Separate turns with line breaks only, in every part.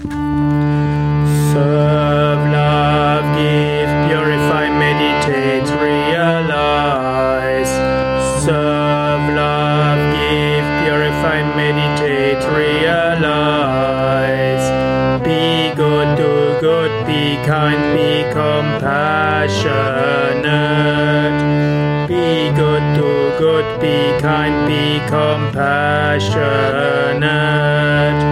Serve, love, give, purify, meditate, realize. Serve, love, give, purify, meditate, realize. Be good, do good, be kind, be compassionate. Be good, do good, be kind, be compassionate.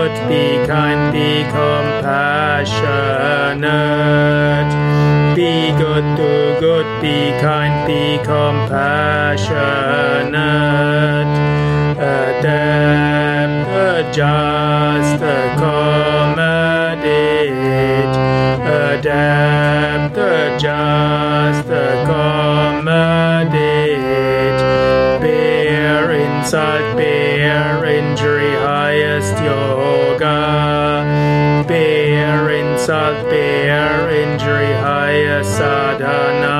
Good, be kind, be compassionate. Be good, do good, be kind, be compassionate. Adapt, adjust, accommodate. Adapt, adjust, accommodate. Bear insult, bear injury, yoga. Bear insult, bear injury, highest sadhana.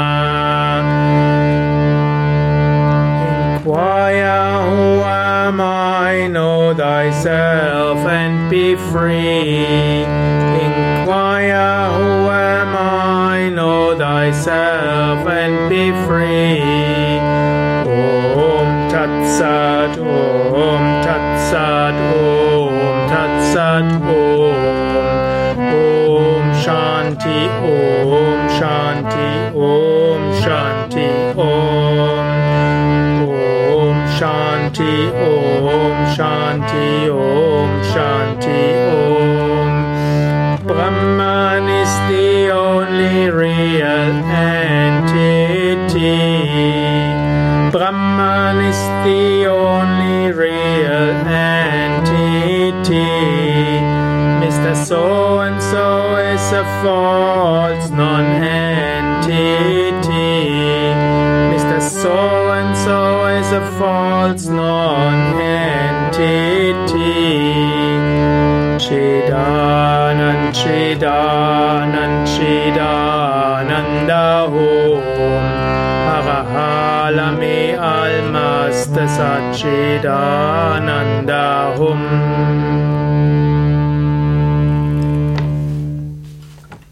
Inquire who am I, know thyself and be free. Inquire who am I, know thyself and be free. Shanti, Om Shanti, Om Shanti, Om. Om Shanti, Om Shanti, Om Shanti, Om. Brahman is the only real entity. Brahman is the only real entity. Mr. So so is a false non-entity. Mr. So and so is a false non-entity. Chidanan, Chidanan, Chidananda Om. Arahalame Almasta Satchidananda Hum.